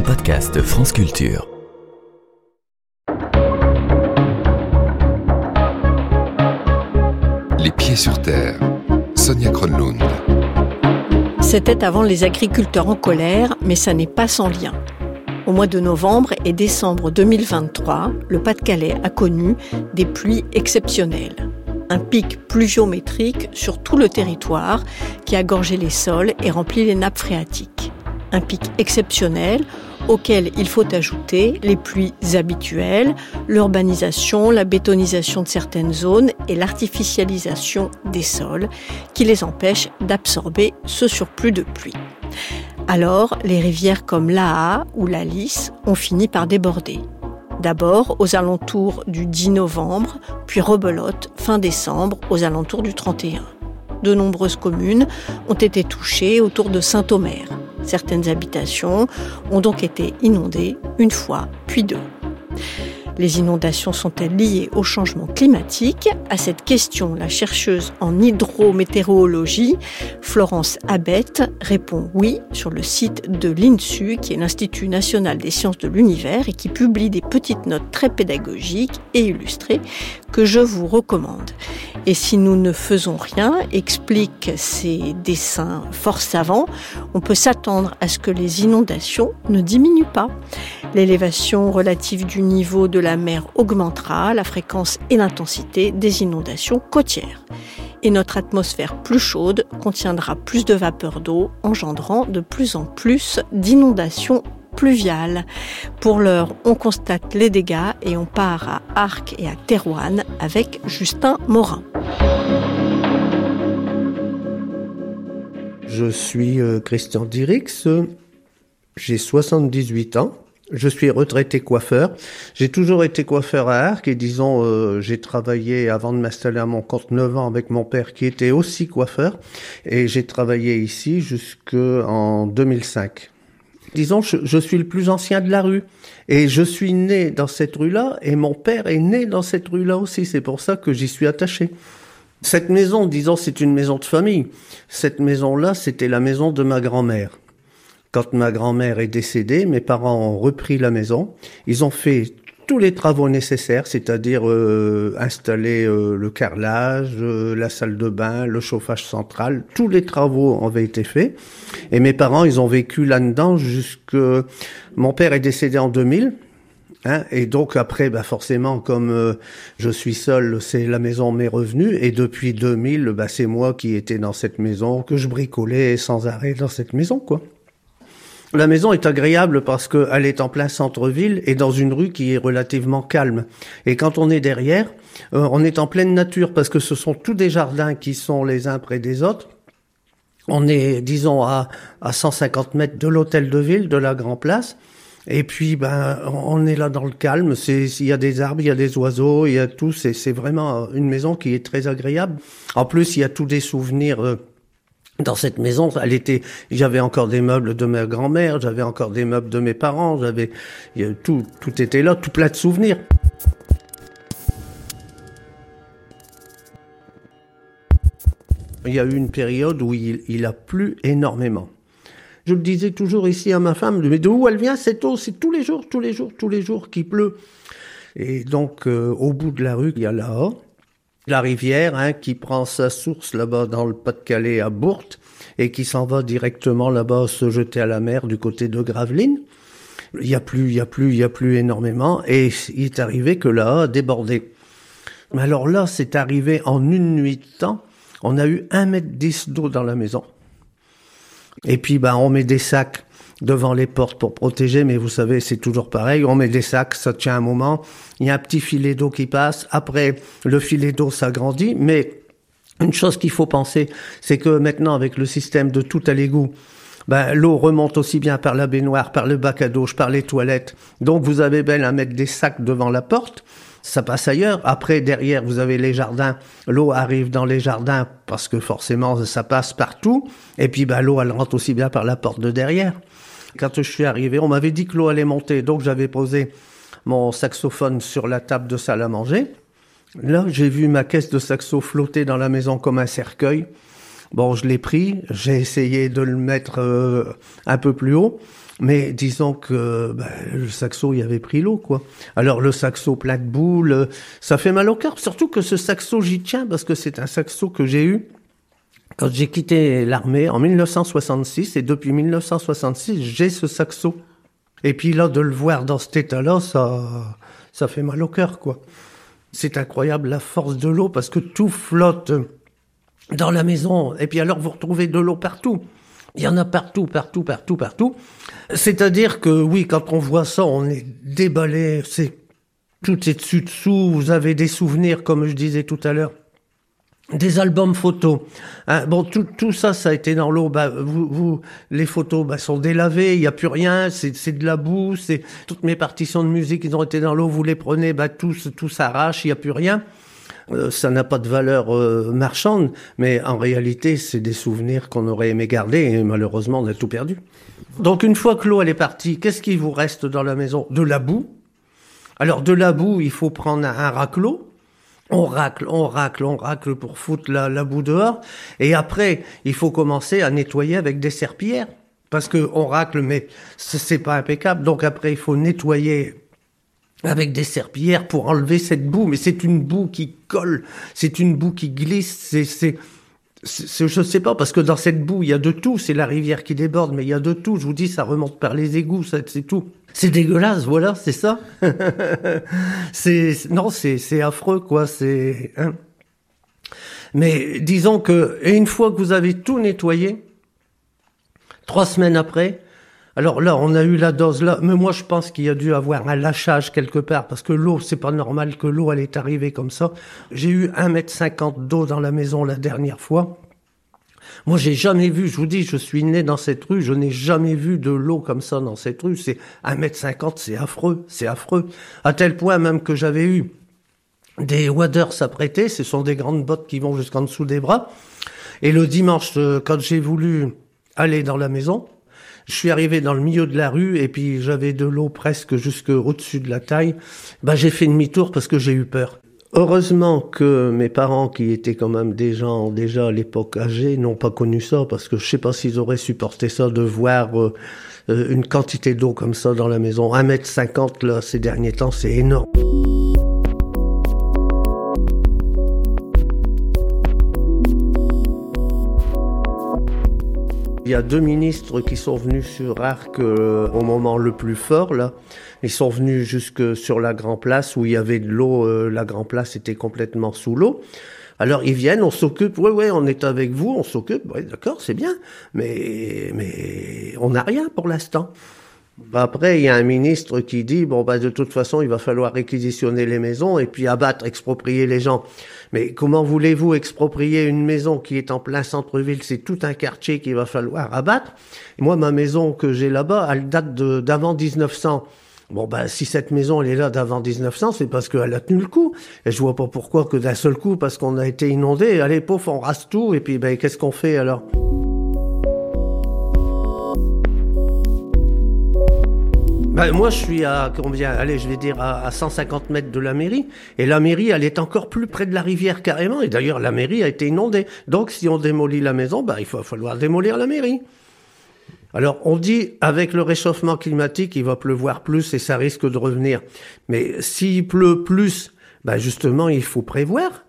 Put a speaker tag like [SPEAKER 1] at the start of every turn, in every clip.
[SPEAKER 1] un podcast France Culture.
[SPEAKER 2] Les pieds sur terre. Sonia Kronlund.
[SPEAKER 3] C'était avant les agriculteurs en colère, mais ça n'est pas sans lien. Au mois de novembre et décembre 2023, le Pas-de-Calais a connu des pluies exceptionnelles. Un pic pluviométrique sur tout le territoire qui a gorgé les sols et rempli les nappes phréatiques. Un pic exceptionnel auquel il faut ajouter les pluies habituelles, l'urbanisation, la bétonisation de certaines zones et l'artificialisation des sols qui les empêchent d'absorber ce surplus de pluie. Alors, les rivières comme l'Aa ou la Lys ont fini par déborder. D'abord aux alentours du 10 novembre, puis rebelote fin décembre aux alentours du 31. De nombreuses communes ont été touchées autour de Saint-Omer. Certaines habitations ont donc été inondées une fois, puis deux. Les inondations sont-elles liées au changement climatique À cette question, la chercheuse en hydrométéorologie, Florence Abette, répond oui sur le site de l'INSU, qui est l'Institut national des sciences de l'univers et qui publie des petites notes très pédagogiques et illustrées que je vous recommande. Et si nous ne faisons rien, explique ces dessins fort savants, on peut s'attendre à ce que les inondations ne diminuent pas. L'élévation relative du niveau de la mer augmentera la fréquence et l'intensité des inondations côtières. Et notre atmosphère plus chaude contiendra plus de vapeur d'eau, engendrant de plus en plus d'inondations pluviales. Pour l'heure, on constate les dégâts et on part à Arc et à Terouane avec Justin Morin.
[SPEAKER 4] Je suis euh, Christian Dirix, j'ai 78 ans. Je suis retraité coiffeur. J'ai toujours été coiffeur à Arc et disons, euh, j'ai travaillé avant de m'installer à mon compte 9 ans avec mon père qui était aussi coiffeur et j'ai travaillé ici jusqu'en 2005. Disons, je, je, suis le plus ancien de la rue et je suis né dans cette rue-là et mon père est né dans cette rue-là aussi. C'est pour ça que j'y suis attaché. Cette maison, disons, c'est une maison de famille. Cette maison-là, c'était la maison de ma grand-mère. Quand ma grand-mère est décédée, mes parents ont repris la maison. Ils ont fait tous les travaux nécessaires, c'est-à-dire euh, installer euh, le carrelage, euh, la salle de bain, le chauffage central. Tous les travaux avaient été faits. Et mes parents, ils ont vécu là-dedans jusque... Mon père est décédé en 2000. Hein, et donc après, bah forcément, comme euh, je suis seul, c'est la maison mes revenus. Et depuis 2000, bah, c'est moi qui étais dans cette maison, que je bricolais sans arrêt dans cette maison, quoi. La maison est agréable parce qu'elle est en plein centre-ville et dans une rue qui est relativement calme. Et quand on est derrière, euh, on est en pleine nature parce que ce sont tous des jardins qui sont les uns près des autres. On est, disons, à, à 150 mètres de l'hôtel de ville, de la Grand Place. Et puis, ben, on est là dans le calme. Il y a des arbres, il y a des oiseaux, il y a tout. C'est, c'est vraiment une maison qui est très agréable. En plus, il y a tous des souvenirs. Euh, dans cette maison, elle était, j'avais encore des meubles de ma grand-mère, j'avais encore des meubles de mes parents, j'avais, tout, tout était là, tout plein de souvenirs. Il y a eu une période où il, a plu énormément. Je le disais toujours ici à ma femme, mais de où elle vient cette eau? C'est tous les jours, tous les jours, tous les jours qu'il pleut. Et donc, euh, au bout de la rue, il y a là la rivière hein, qui prend sa source là-bas dans le Pas-de-Calais à Bourte et qui s'en va directement là-bas se jeter à la mer du côté de Gravelines. Il y a plus, il y a plus, il y a plus énormément et il est arrivé que là a débordé. Mais alors là, c'est arrivé en une nuit de temps. On a eu un mètre dix d'eau dans la maison. Et puis, ben, on met des sacs devant les portes pour protéger, mais vous savez, c'est toujours pareil. On met des sacs, ça tient un moment. Il y a un petit filet d'eau qui passe. Après, le filet d'eau s'agrandit, mais une chose qu'il faut penser, c'est que maintenant, avec le système de tout à l'égout, ben, l'eau remonte aussi bien par la baignoire, par le bac à douche, par les toilettes. Donc, vous avez belle à mettre des sacs devant la porte ça passe ailleurs. Après, derrière, vous avez les jardins. L'eau arrive dans les jardins parce que forcément, ça passe partout. Et puis, bah, l'eau, elle rentre aussi bien par la porte de derrière. Quand je suis arrivé, on m'avait dit que l'eau allait monter, donc j'avais posé mon saxophone sur la table de salle à manger. Là, j'ai vu ma caisse de saxo flotter dans la maison comme un cercueil. Bon, je l'ai pris, j'ai essayé de le mettre euh, un peu plus haut, mais disons que ben, le saxo y avait pris l'eau, quoi. Alors le saxo plat de boule, ça fait mal au cœur, surtout que ce saxo j'y tiens parce que c'est un saxo que j'ai eu quand j'ai quitté l'armée en 1966 et depuis 1966 j'ai ce saxo. Et puis là de le voir dans cet état-là, ça ça fait mal au cœur, quoi. C'est incroyable la force de l'eau parce que tout flotte dans la maison. Et puis alors, vous retrouvez de l'eau partout. Il y en a partout, partout, partout, partout. C'est-à-dire que oui, quand on voit ça, on est déballé. C'est tout est dessus dessous. Vous avez des souvenirs, comme je disais tout à l'heure, des albums photos. Hein, bon, tout, tout ça, ça a été dans l'eau. Bah, vous, vous, les photos bah, sont délavées, il n'y a plus rien, c'est de la boue. C'est toutes mes partitions de musique, ils ont été dans l'eau. Vous les prenez, bah, tout, tout s'arrache, il n'y a plus rien. Euh, ça n'a pas de valeur euh, marchande, mais en réalité, c'est des souvenirs qu'on aurait aimé garder et malheureusement, on a tout perdu. Donc une fois que l'eau elle est partie, qu'est-ce qui vous reste dans la maison? De la boue. Alors de la boue, il faut prendre un raclot. On racle, on racle, on racle pour foutre la, la boue dehors. Et après, il faut commencer à nettoyer avec des serpillères. Parce que on racle, mais c'est pas impeccable. Donc après, il faut nettoyer avec des serpillères pour enlever cette boue, mais c'est une boue qui colle, c'est une boue qui glisse, c'est, je sais pas, parce que dans cette boue, il y a de tout, c'est la rivière qui déborde, mais il y a de tout, je vous dis, ça remonte par les égouts, c'est tout. C'est dégueulasse, voilà, c'est ça. c'est, non, c'est, c'est affreux, quoi, c'est, hein. Mais disons que, et une fois que vous avez tout nettoyé, trois semaines après, alors là, on a eu la dose là, mais moi je pense qu'il y a dû avoir un lâchage quelque part, parce que l'eau, c'est pas normal que l'eau, elle est arrivée comme ça. J'ai eu un mètre cinquante d'eau dans la maison la dernière fois. Moi, j'ai jamais vu, je vous dis, je suis né dans cette rue, je n'ai jamais vu de l'eau comme ça dans cette rue. C'est un mètre cinquante, c'est affreux, c'est affreux. À tel point même que j'avais eu des waders à ce sont des grandes bottes qui vont jusqu'en dessous des bras. Et le dimanche, euh, quand j'ai voulu aller dans la maison, je suis arrivé dans le milieu de la rue et puis j'avais de l'eau presque jusque au-dessus de la taille. Bah, j'ai fait demi-tour parce que j'ai eu peur. Heureusement que mes parents, qui étaient quand même des gens déjà à l'époque âgés, n'ont pas connu ça parce que je sais pas s'ils auraient supporté ça de voir euh, euh, une quantité d'eau comme ça dans la maison. 1m50 là, ces derniers temps, c'est énorme. Il y a deux ministres qui sont venus sur Arc euh, au moment le plus fort là. Ils sont venus jusque sur la Grand Place où il y avait de l'eau. Euh, la Grand Place était complètement sous l'eau. Alors ils viennent, on s'occupe. Oui, oui, on est avec vous, on s'occupe. Oui, d'accord, c'est bien. Mais mais on n'a rien pour l'instant. Après, il y a un ministre qui dit bon bah de toute façon, il va falloir réquisitionner les maisons et puis abattre, exproprier les gens. Mais comment voulez-vous exproprier une maison qui est en plein centre-ville? C'est tout un quartier qu'il va falloir abattre. moi, ma maison que j'ai là-bas, elle date d'avant 1900. Bon, ben, si cette maison, elle est là d'avant 1900, c'est parce qu'elle a tenu le coup. Et je vois pas pourquoi que d'un seul coup, parce qu'on a été inondé, allez, pauvre, on rase tout, et puis, ben, qu'est-ce qu'on fait alors? Ben, moi, je suis à combien Allez, je vais dire à, 150 mètres de la mairie. Et la mairie, elle est encore plus près de la rivière carrément. Et d'ailleurs, la mairie a été inondée. Donc, si on démolit la maison, ben, il va falloir démolir la mairie. Alors, on dit, avec le réchauffement climatique, il va pleuvoir plus et ça risque de revenir. Mais s'il pleut plus, ben justement, il faut prévoir.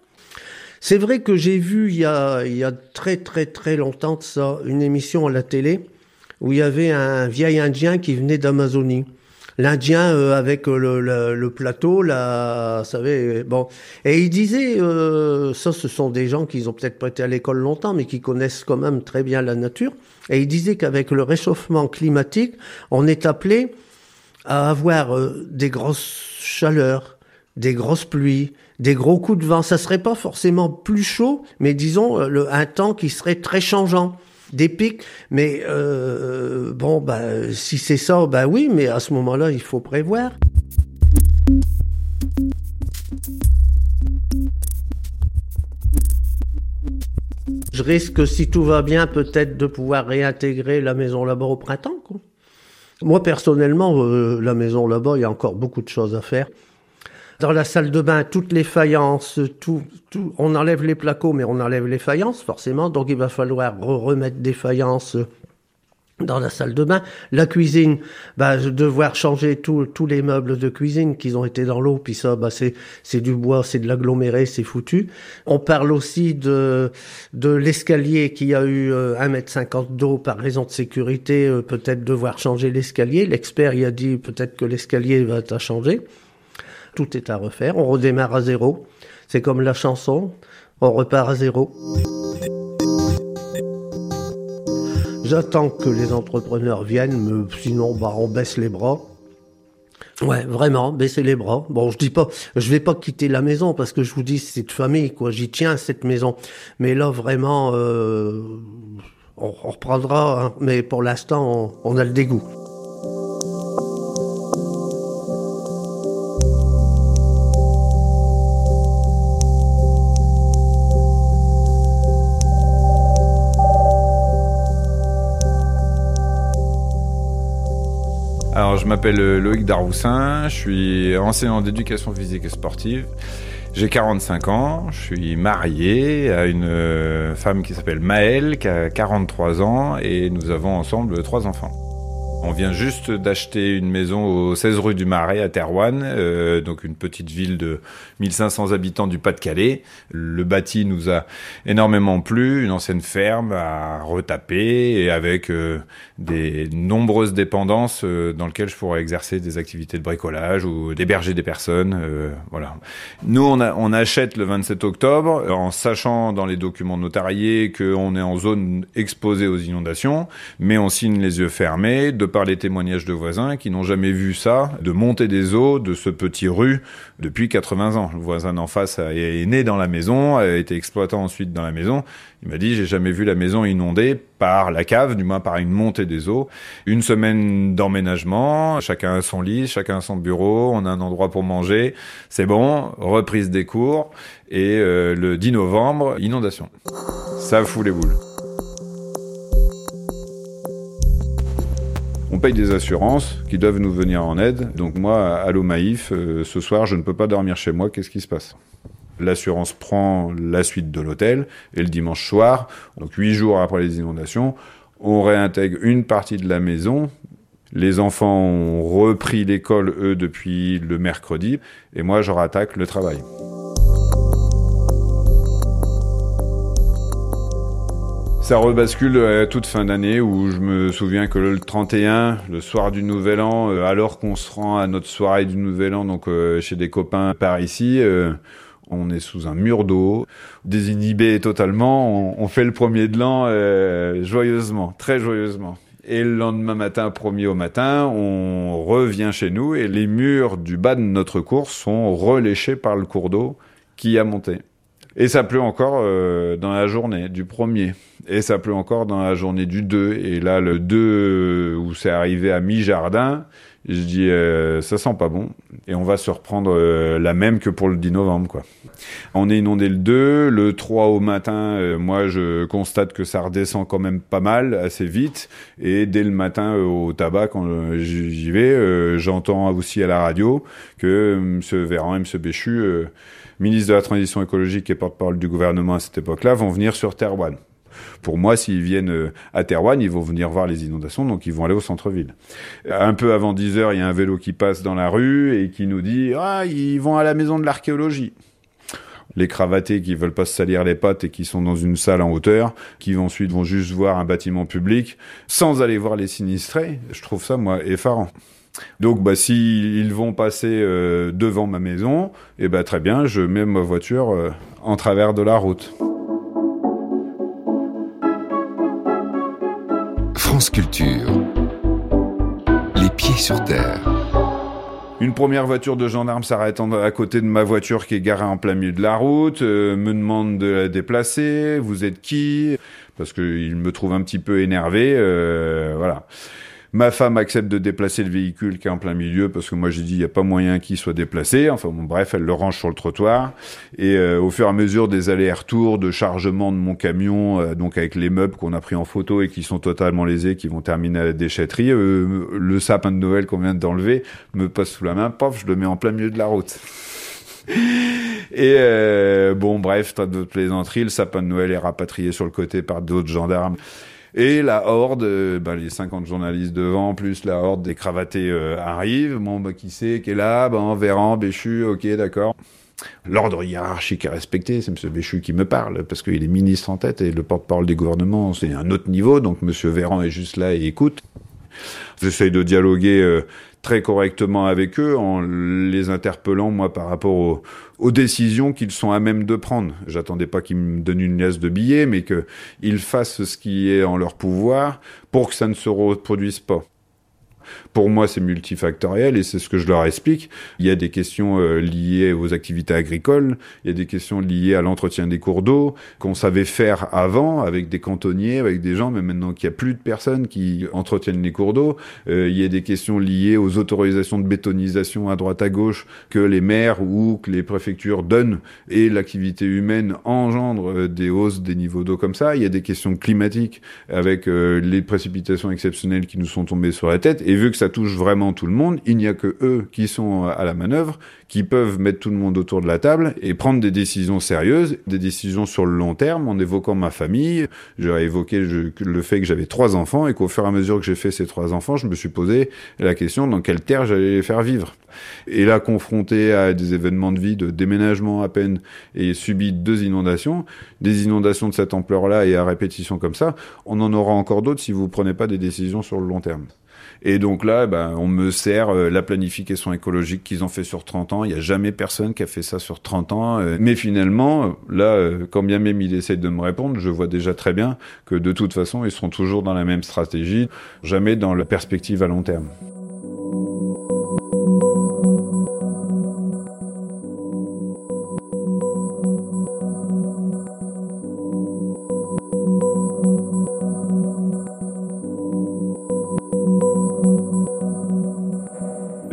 [SPEAKER 4] C'est vrai que j'ai vu il y, a, il y a très très très longtemps de ça une émission à la télé où il y avait un vieil Indien qui venait d'Amazonie l'Indien euh, avec euh, le, plateau, là, vous savez, bon. Et il disait, euh, ça, ce sont des gens qui ont peut-être pas été à l'école longtemps, mais qui connaissent quand même très bien la nature. Et il disait qu'avec le réchauffement climatique, on est appelé à avoir des grosses chaleurs, des grosses pluies, des gros coups de vent. Ça serait pas forcément plus chaud, mais disons le, un temps qui serait très changeant des pics. Mais euh, bon, bah, si c'est ça, bah oui, mais à ce moment-là, il faut prévoir. Je risque, si tout va bien, peut-être de pouvoir réintégrer la maison là-bas au printemps. Moi, personnellement, euh, la maison là-bas, il y a encore beaucoup de choses à faire. Dans la salle de bain, toutes les faïences, tout, tout, on enlève les placos, mais on enlève les faïences, forcément. Donc il va falloir remettre des faïences dans la salle de bain. La cuisine, bah, devoir changer tous les meubles de cuisine qui ont été dans l'eau, puis ça, bah, c'est, c'est du bois, c'est de l'aggloméré, c'est foutu. On parle aussi de, de l'escalier qui a eu euh, 1m50 d'eau par raison de sécurité, euh, peut-être devoir changer l'escalier. L'expert, il a dit peut-être que l'escalier va être à changer. Tout est à refaire. On redémarre à zéro. C'est comme la chanson. On repart à zéro. J'attends que les entrepreneurs viennent, mais sinon, bah, on baisse les bras. Ouais, vraiment, baisser les bras. Bon, je dis pas, je vais pas quitter la maison parce que je vous dis, c'est de famille, quoi. J'y tiens cette maison. Mais là, vraiment, euh, on, reprendra. Hein. Mais pour l'instant, on a le dégoût.
[SPEAKER 5] Je m'appelle euh, Loïc Daroussin, je suis enseignant d'éducation physique et sportive. J'ai 45 ans, je suis marié à une euh, femme qui s'appelle Maëlle, qui a 43 ans, et nous avons ensemble trois enfants. On vient juste d'acheter une maison au 16 rue du Marais à Terouanne, euh, donc une petite ville de 1500 habitants du Pas-de-Calais. Le bâti nous a énormément plu, une ancienne ferme à retaper et avec euh, des nombreuses dépendances euh, dans lesquelles je pourrais exercer des activités de bricolage ou d'héberger des personnes. Euh, voilà. Nous, on, a, on achète le 27 octobre en sachant dans les documents notariés qu'on est en zone exposée aux inondations, mais on signe les yeux fermés par les témoignages de voisins qui n'ont jamais vu ça, de monter des eaux de ce petit rue depuis 80 ans. Le voisin d'en face est né dans la maison, a été exploitant ensuite dans la maison. Il m'a dit, j'ai jamais vu la maison inondée par la cave, du moins par une montée des eaux. Une semaine d'emménagement, chacun a son lit, chacun a son bureau, on a un endroit pour manger. C'est bon, reprise des cours. Et euh, le 10 novembre, inondation. Ça fout les boules. On paye des assurances qui doivent nous venir en aide. Donc moi, à l'OMAIF, euh, ce soir, je ne peux pas dormir chez moi. Qu'est-ce qui se passe? L'assurance prend la suite de l'hôtel et le dimanche soir, donc huit jours après les inondations, on réintègre une partie de la maison. Les enfants ont repris l'école, eux, depuis le mercredi, et moi, je rattaque le travail. Ça rebascule à toute fin d'année où je me souviens que le 31, le soir du Nouvel An, euh, alors qu'on se rend à notre soirée du Nouvel An, donc euh, chez des copains par ici, euh, on est sous un mur d'eau, désinhibé totalement, on, fait le premier de l'an joyeusement, très joyeusement. Et le lendemain matin, premier au matin, on revient chez nous et les murs du bas de notre course sont reléchés par le cours d'eau qui a monté. Et ça pleut encore euh, dans la journée du premier. Et ça pleut encore dans la journée du 2. Et là, le 2, où c'est arrivé à mi-jardin, je dis, euh, ça sent pas bon. Et on va se reprendre euh, la même que pour le 10 novembre, quoi. On est inondé le 2. Le 3 au matin, moi, je constate que ça redescend quand même pas mal, assez vite. Et dès le matin, au tabac, quand j'y vais, j'entends aussi à la radio que M. Véran et M. Béchu ministre de la Transition écologique et porte-parole du gouvernement à cette époque-là, vont venir sur Terwan. Pour moi, s'ils viennent euh, à Terwan, ils vont venir voir les inondations, donc ils vont aller au centre-ville. Un peu avant 10 heures, il y a un vélo qui passe dans la rue et qui nous dit Ah, ils vont à la maison de l'archéologie les cravatés qui veulent pas se salir les pattes et qui sont dans une salle en hauteur, qui ensuite vont juste voir un bâtiment public sans aller voir les sinistrés, je trouve ça moi effarant. Donc, bah, s'ils vont passer euh, devant ma maison, et eh bah, très bien, je mets ma voiture euh, en travers de la route.
[SPEAKER 2] France Culture. Les pieds sur terre.
[SPEAKER 5] Une première voiture de gendarme s'arrête à côté de ma voiture qui est garée en plein milieu de la route, euh, me demande de la déplacer. Vous êtes qui? Parce qu'il me trouve un petit peu énervé. voilà. Ma femme accepte de déplacer le véhicule qui est en plein milieu parce que moi j'ai dit il n'y a pas moyen qu'il soit déplacé. Enfin bon, bref, elle le range sur le trottoir. Et euh, au fur et à mesure des allers-retours de chargement de mon camion, euh, donc avec les meubles qu'on a pris en photo et qui sont totalement lésés, qui vont terminer à la déchetterie, euh, le sapin de Noël qu'on vient d'enlever me passe sous la main, paf, je le mets en plein milieu de la route. Et euh, bon, bref, tas d'autres plaisanteries. Le sapin de Noël est rapatrié sur le côté par d'autres gendarmes. Et la horde, ben, les 50 journalistes devant, plus la horde des cravatés euh, arrive. Bon, bah, qui c'est qui est là? Ben, Véran, Béchu, ok, d'accord. L'ordre hiérarchique est respecté, c'est M. Béchu qui me parle, parce qu'il est ministre en tête et le porte-parole du gouvernement, c'est un autre niveau, donc M. Véran est juste là et écoute. J'essaye de dialoguer euh, très correctement avec eux en les interpellant, moi, par rapport aux, décisions qu'ils sont à même de prendre. J'attendais pas qu'ils me donnent une liasse de billets, mais qu'ils fassent ce qui est en leur pouvoir pour que ça ne se reproduise pas. Pour moi, c'est multifactoriel et c'est ce que je leur explique. Il y a des questions euh, liées aux activités agricoles, il y a des questions liées à l'entretien des cours d'eau qu'on savait faire avant avec des cantonniers, avec des gens, mais maintenant qu'il n'y a plus de personnes qui entretiennent les cours d'eau, euh, il y a des questions liées aux autorisations de bétonisation à droite à gauche que les maires ou que les préfectures donnent et l'activité humaine engendre euh, des hausses des niveaux d'eau comme ça. Il y a des questions climatiques avec les précipitations exceptionnelles qui nous sont tombées sur la tête et vu que ça touche vraiment tout le monde, il n'y a que eux qui sont à la manœuvre, qui peuvent mettre tout le monde autour de la table et prendre des décisions sérieuses, des décisions sur le long terme, en évoquant ma famille. J'ai évoqué le fait que j'avais trois enfants et qu'au fur et à mesure que j'ai fait ces trois enfants, je me suis posé la question dans quelle terre j'allais les faire vivre. Et là, confronté à des événements de vie, de déménagement à peine, et subi deux inondations, des inondations de cette ampleur-là et à répétition comme ça, on en aura encore d'autres si vous prenez pas des décisions sur le long terme. Et donc là, ben, on me sert euh, la planification écologique qu'ils ont fait sur 30 ans. Il n'y a jamais personne qui a fait ça sur 30 ans. Euh. mais finalement, là, euh, quand bien même il essaie de me répondre, je vois déjà très bien que de toute façon, ils seront toujours dans la même stratégie, jamais dans la perspective à long terme.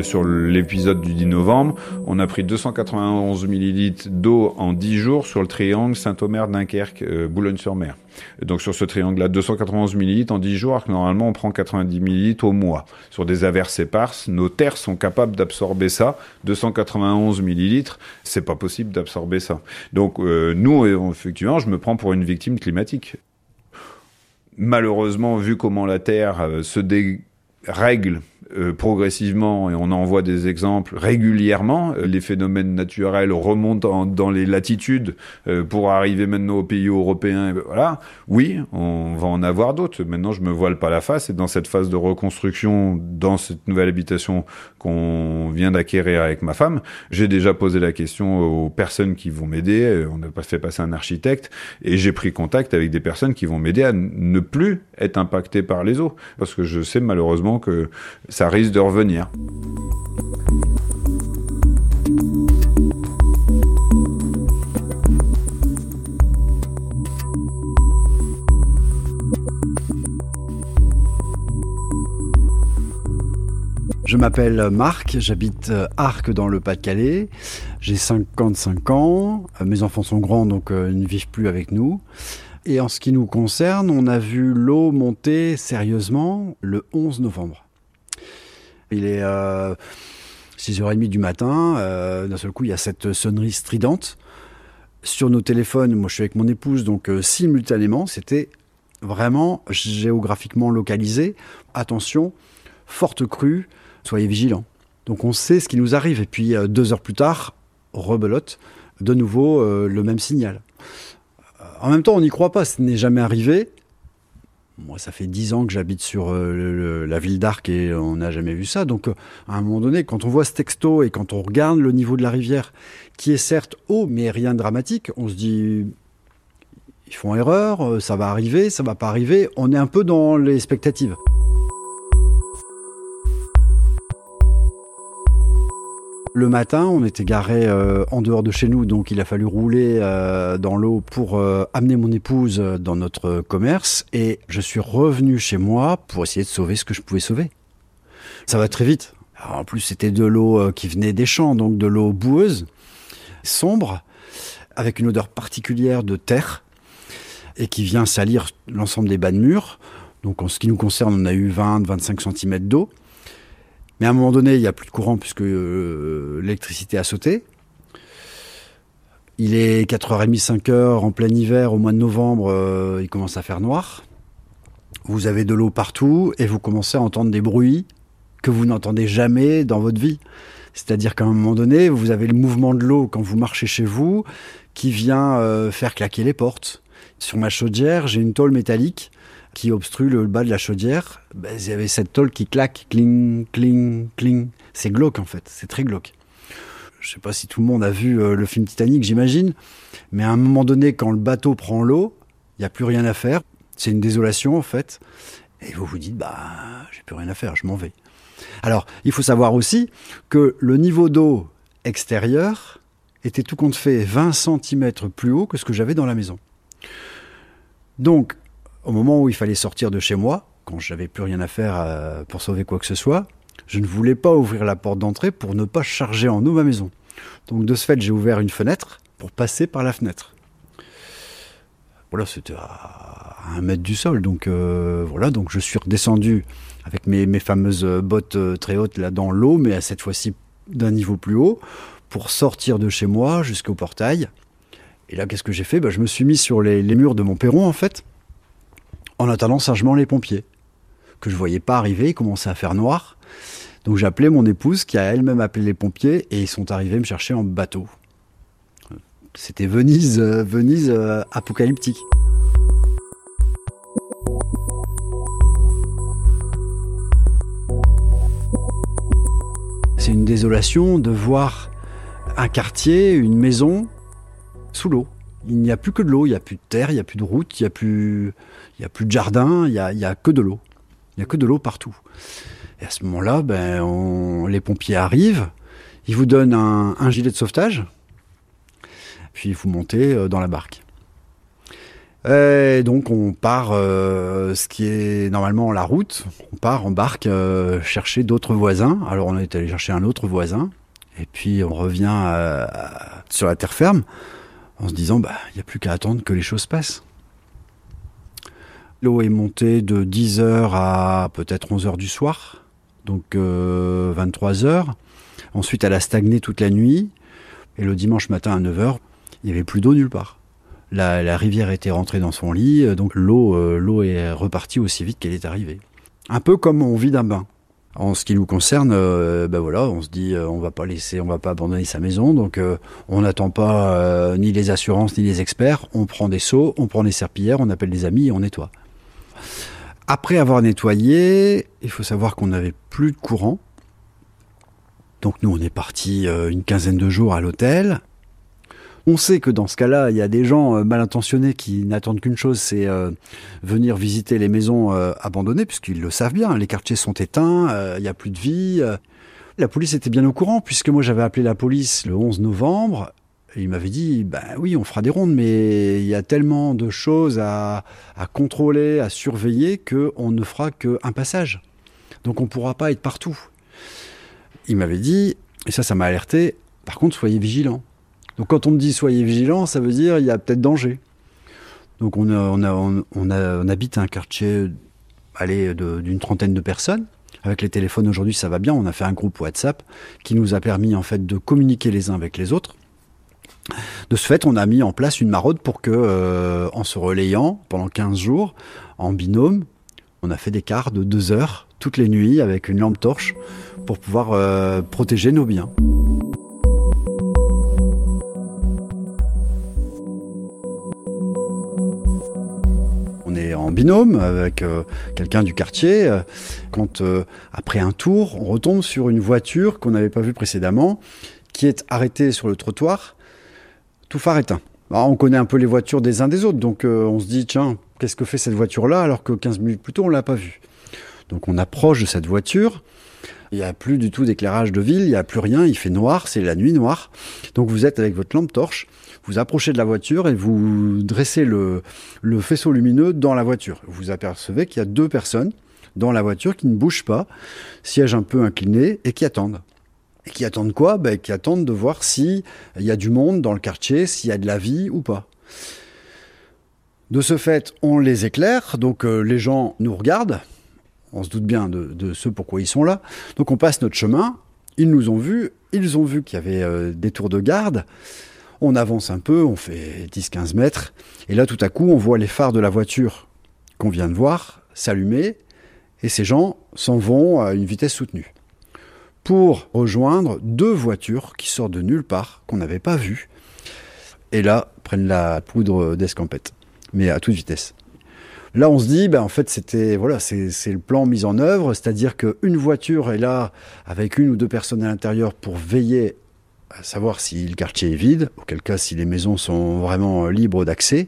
[SPEAKER 5] Sur l'épisode du 10 novembre, on a pris 291 millilitres d'eau en 10 jours sur le triangle Saint-Omer-Dunkerque, euh. Donc sur ce triangle-là, 291 millilitres en 10 jours, alors que normalement on prend 90 millilitres au mois. Sur des averses éparses, nos terres sont capables d'absorber ça. 291 millilitres, c'est pas possible d'absorber ça. Donc euh, nous, effectivement, je me prends pour une victime climatique. Malheureusement, vu comment la Terre euh, se dérègle euh, progressivement, et on en voit des exemples régulièrement, euh, les phénomènes naturels remontent dans les latitudes euh, pour arriver maintenant aux pays européens. Voilà, oui, on va en avoir d'autres. Maintenant, je me voile pas la face, et dans cette phase de reconstruction, dans cette nouvelle habitation qu'on vient d'acquérir avec ma femme, j'ai déjà posé la question aux personnes qui vont m'aider. On a fait passer un architecte, et j'ai pris contact avec des personnes qui vont m'aider à ne plus être impacté par les eaux, parce que je sais malheureusement que ça risque de revenir.
[SPEAKER 6] Je m'appelle Marc, j'habite euh, Arc dans le Pas-de-Calais. J'ai 55 ans, euh, mes enfants sont grands donc euh, ils ne vivent plus avec nous. Et en ce qui nous concerne, on a vu l'eau monter sérieusement le 11 novembre. Il est 6h30 euh, du matin. D'un seul coup, il y a cette sonnerie stridente. Sur nos téléphones, moi je suis avec mon épouse, donc simultanément, c'était vraiment géographiquement localisé. Attention, forte crue, soyez vigilants. Donc on sait ce qui nous arrive. Et puis deux heures plus tard, rebelote, de nouveau le même signal. En même temps, on n'y croit pas, ce n'est jamais arrivé. Moi, ça fait dix ans que j'habite sur euh, la ville d'Arc et on n'a jamais vu ça. Donc, euh, à un moment donné, quand on voit ce texto et quand on regarde le niveau de la rivière, qui est certes haut, mais rien de dramatique, on se dit, ils font erreur, euh, ça va arriver, ça va pas arriver. On est un peu dans les expectatives. Le matin, on était garé euh, en dehors de chez nous, donc il a fallu rouler euh, dans l'eau pour euh, amener mon épouse dans notre commerce. Et je suis revenu chez moi pour essayer de sauver ce que je pouvais sauver. Ça va très vite. en plus, c'était de l'eau qui venait des champs, donc de l'eau boueuse, sombre, avec une odeur particulière de terre, et qui vient salir l'ensemble des bas de murs. Donc en ce qui nous concerne, on a eu 20-25 cm d'eau. Mais à un moment donné, il n'y a plus de courant puisque euh, l'électricité a sauté. Il est 4h30, 5h en plein hiver, au mois de novembre, euh, il commence à faire noir. Vous avez de l'eau partout et vous commencez à entendre des bruits que vous n'entendez jamais dans votre vie. C'est-à-dire qu'à un moment donné, vous avez le mouvement de l'eau quand vous marchez chez vous qui vient euh, faire claquer les portes. Sur ma chaudière, j'ai une tôle métallique qui obstrue le bas de la chaudière. Ben, il y avait cette tôle qui claque, cling, cling, cling. C'est glauque en fait, c'est très glauque je sais pas si tout le monde a vu euh, le film Titanic, j'imagine, mais à un moment donné, quand le bateau prend l'eau, il n'y a plus rien à faire. C'est une désolation en fait. Et vous vous dites, bah, j'ai plus rien à faire, je m'en vais. Alors, il faut savoir aussi que le niveau d'eau extérieur était tout compte fait 20 cm plus haut que ce que j'avais dans la maison. Donc, au moment où il fallait sortir de chez moi, quand j'avais plus rien à faire euh, pour sauver quoi que ce soit, je ne voulais pas ouvrir la porte d'entrée pour ne pas charger en eau ma maison. Donc de ce fait, j'ai ouvert une fenêtre pour passer par la fenêtre. Voilà, c'était à un mètre du sol. Donc euh, voilà, donc je suis redescendu avec mes, fameuses bottes euh, très hautes là dans l'eau, mais à cette fois-ci d'un niveau plus haut, pour sortir de chez moi jusqu'au portail. Et là, qu'est-ce que j'ai fait? Bah, Je me suis mis sur les, les, murs de mon perron, en fait, en attendant sagement les pompiers, que je voyais pas arriver, ils commençaient à faire noir. Donc appelé mon épouse qui a elle-même appelé les pompiers et ils sont arrivés me chercher en bateau. C'était Venise, euh, Venise euh, apocalyptique. C'est une désolation de voir un quartier, une maison sous l'eau. Il n'y a plus que de l'eau, il n'y a plus de terre, il n'y a plus de route, il n'y a, plus, de jardin, il n'y a, a que de l'eau. Il n'y a que de l'eau partout. Et à ce moment-là, ben, les pompiers arrivent, ils vous donnent un, gilet de sauvetage, puis vous montez euh, dans la barque. Et donc on part, euh, ce qui est normalement la route, on part en barque euh, chercher d'autres voisins. Alors on est allé chercher un autre voisin, et puis on revient sur la terre ferme en se disant, bah, il n'y a plus qu'à attendre que les choses passent. L'eau est montée de 10h à peut-être 11h du soir donc 23 euh. Ensuite, elle a stagné toute la nuit. Et le dimanche matin à 9 heures, il n'y avait plus d'eau nulle part. La, rivière était rentrée dans son lit, donc l'eau, euh, l'eau est repartie aussi vite qu'elle est arrivée. Un peu comme on vit d'un bain. En ce qui nous concerne, ben voilà, on se dit, on va pas laisser, on va pas abandonner sa maison, donc on n'attend pas ni les assurances ni les experts. On prend des seaux, on prend des serpillères, on appelle des amis et on nettoie. Après avoir nettoyé, il faut savoir qu'on n'avait plus de courant. Donc nous, on est parti euh, une quinzaine de jours à l'hôtel. On sait que dans ce cas-là, il y a des gens euh, mal intentionnés qui n'attendent qu'une chose, c'est euh, venir visiter les maisons abandonnées, puisqu'ils le savent bien. Les quartiers sont éteints, il n'y a plus de vie. La police était bien au courant, puisque moi j'avais appelé la police le 11 novembre il m'avait dit, ben oui, on fera des rondes, mais il y a tellement de choses à, contrôler, à surveiller, qu'on ne fera qu'un passage. Donc on ne pourra pas être partout. Il m'avait dit, et ça, ça m'a alerté, par contre, soyez vigilants. Donc quand on me dit soyez vigilants, ça veut dire il y a peut-être danger. Donc on, on, habite un quartier d'une trentaine de personnes. Avec les téléphones aujourd'hui, ça va bien. On a fait un groupe WhatsApp qui nous a permis en fait de communiquer les uns avec les autres. De ce fait, on a mis en place une maraude pour que, euh, en se relayant pendant 15 jours, en binôme, on a fait des quarts de 2 heures toutes les nuits avec une lampe torche pour pouvoir euh, protéger nos biens. Binôme avec euh, quelqu'un du quartier. Quand, après un tour, on retombe sur une voiture qu'on n'avait pas vue précédemment, qui est arrêtée sur le trottoir tout phare éteint. Bah, on connaît un peu les voitures des uns des autres, donc euh, on se dit, tiens, qu'est-ce que fait cette voiture-là alors que 15 minutes plus tôt, on l'a pas vue Donc on approche de cette voiture, il n'y a plus du tout d'éclairage de ville, il n'y a plus rien, il fait noir, c'est la nuit noire. Donc vous êtes avec votre lampe torche, vous approchez de la voiture et vous dressez le, faisceau lumineux dans la voiture. Vous apercevez qu'il y a deux personnes dans la voiture qui ne bougent pas, siège un peu incliné et qui attendent. Et qui attendent quoi? Ben, Qui attendent de voir s'il y a du monde dans le quartier, s'il y a de la vie ou pas. De ce fait, on les éclaire, donc euh, les gens nous regardent, on se doute bien de, ce pourquoi ils sont là. Donc on passe notre chemin, ils nous ont vus, ils ont vu qu'il y avait euh, des tours de garde. On avance un peu, on fait 10-15 mètres, et là tout à coup on voit les phares de la voiture qu'on vient de voir s'allumer, et ces gens s'en vont à une vitesse soutenue pour rejoindre deux voitures qui sortent de nulle part, qu'on n'avait pas vues, et là prennent la poudre d'escampette, mais à toute vitesse. Là, on se dit, ben, en fait, c'était voilà, c'est le plan mis en œuvre, c'est-à-dire qu'une voiture est là avec une ou deux personnes à l'intérieur pour veiller à savoir si le quartier est vide, auquel cas si les maisons sont vraiment libres d'accès,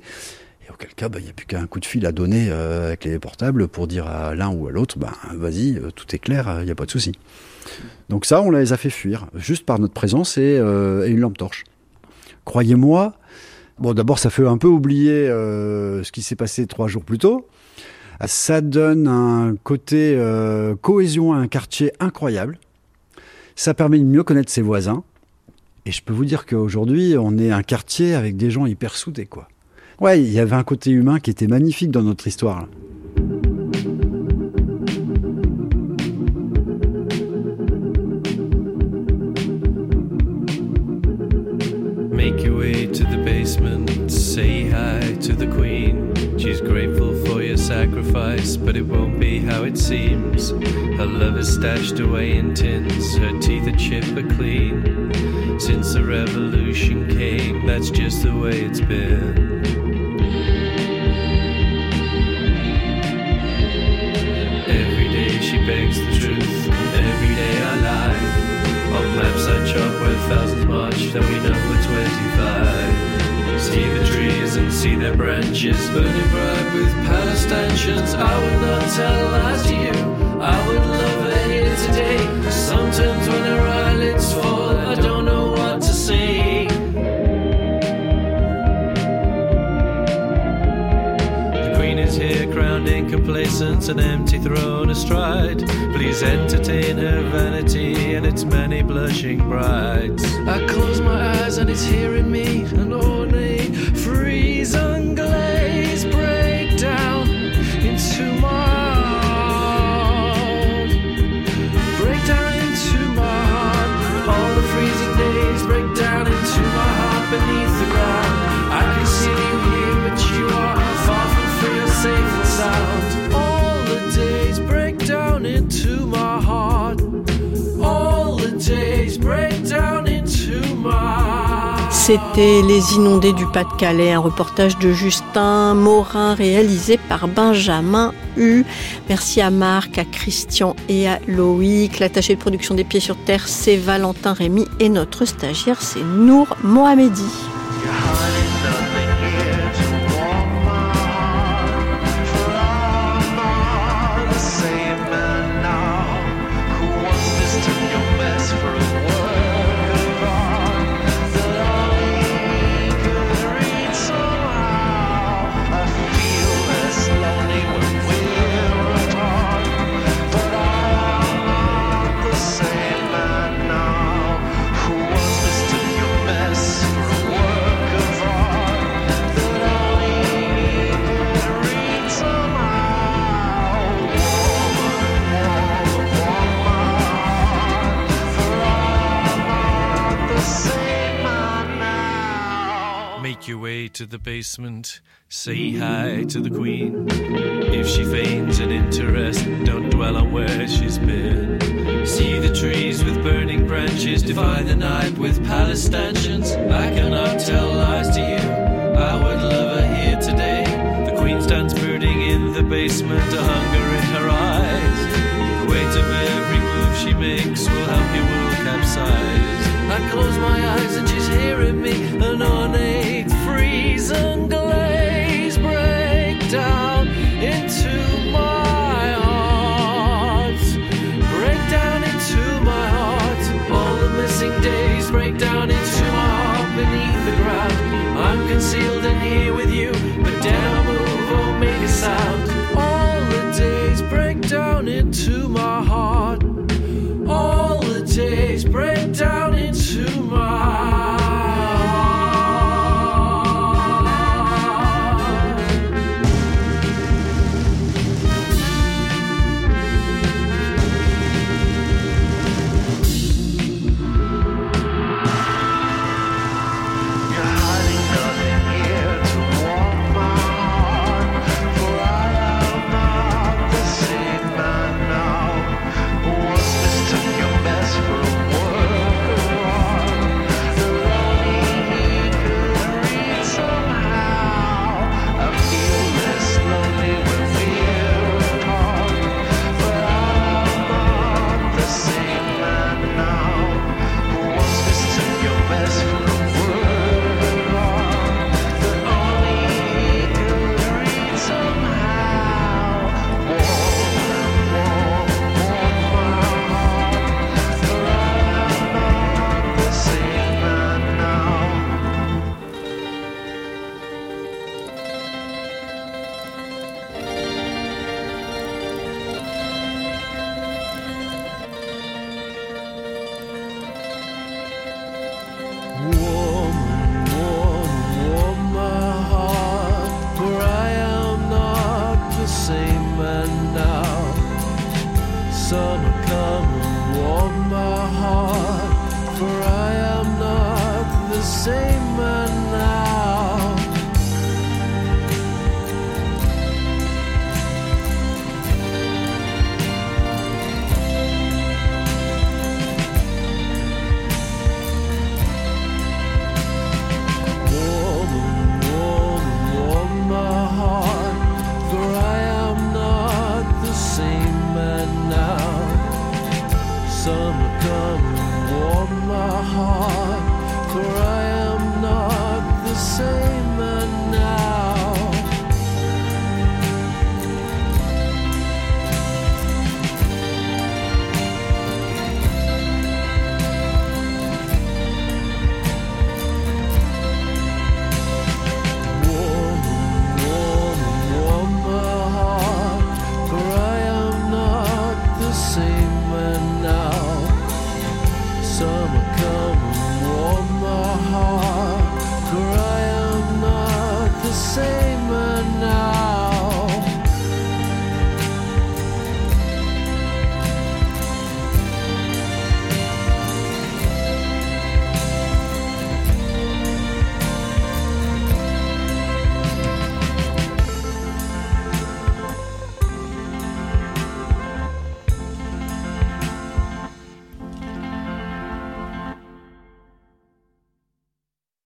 [SPEAKER 6] et auquel cas ben, il n'y a plus qu'un coup de fil à donner euh, avec les portables pour dire à l'un ou à l'autre, ben vas-y, euh, tout est clair, il n'y a pas de souci. Donc ça, on les a fait fuir, juste par notre présence et, euh, et une lampe torche. Croyez-moi, Bon, d'abord, ça fait un peu oublier euh, ce qui s'est passé trois jours plus tôt. Ça donne un côté euh, cohésion à un quartier incroyable. Ça permet de mieux connaître ses voisins. Et je peux vous dire qu'aujourd'hui, on est un quartier avec des gens hyper soudés, quoi. Ouais, il y avait un côté humain qui était magnifique dans notre histoire.
[SPEAKER 7] Make your way to the basement, say hi to the queen. Sacrifice, but it won't be how it seems. Her love is stashed away in tins, her teeth are chipped but clean. Since the revolution came, that's just the way it's been. See their branches burning bright with Palestinians. I would not tell lies to you. I would love her here today. Sometimes when her eyelids fall, I don't know what to say. The queen is here, crowned in complacence, an empty throne astride. Please entertain her vanity and its many blushing brides. I close my eyes and it's hearing me, an ornate
[SPEAKER 3] C'était Les Inondés du Pas-de-Calais, un reportage de Justin Morin réalisé par Benjamin Hu. Merci à Marc, à Christian et à Loïc. L'attaché de production des Pieds sur Terre, c'est Valentin Rémy et notre stagiaire, c'est Nour Mohamedi.
[SPEAKER 7] To the basement, say hi to the queen. If she feigns an interest, don't dwell on where she's been. See the trees with burning branches, defy the night with Palestinians. I cannot tell lies to you, I would love her here today. The queen stands brooding in the basement, a hunger in her eyes. The weight of every move she makes will help you will capsize. I close my eyes and she's hearing me, an ornate break down into my heart. Break down into my heart. All the missing days break down into my heart beneath the ground. I'm concealed in here with you, but move or make a sound. All the days break down into my heart.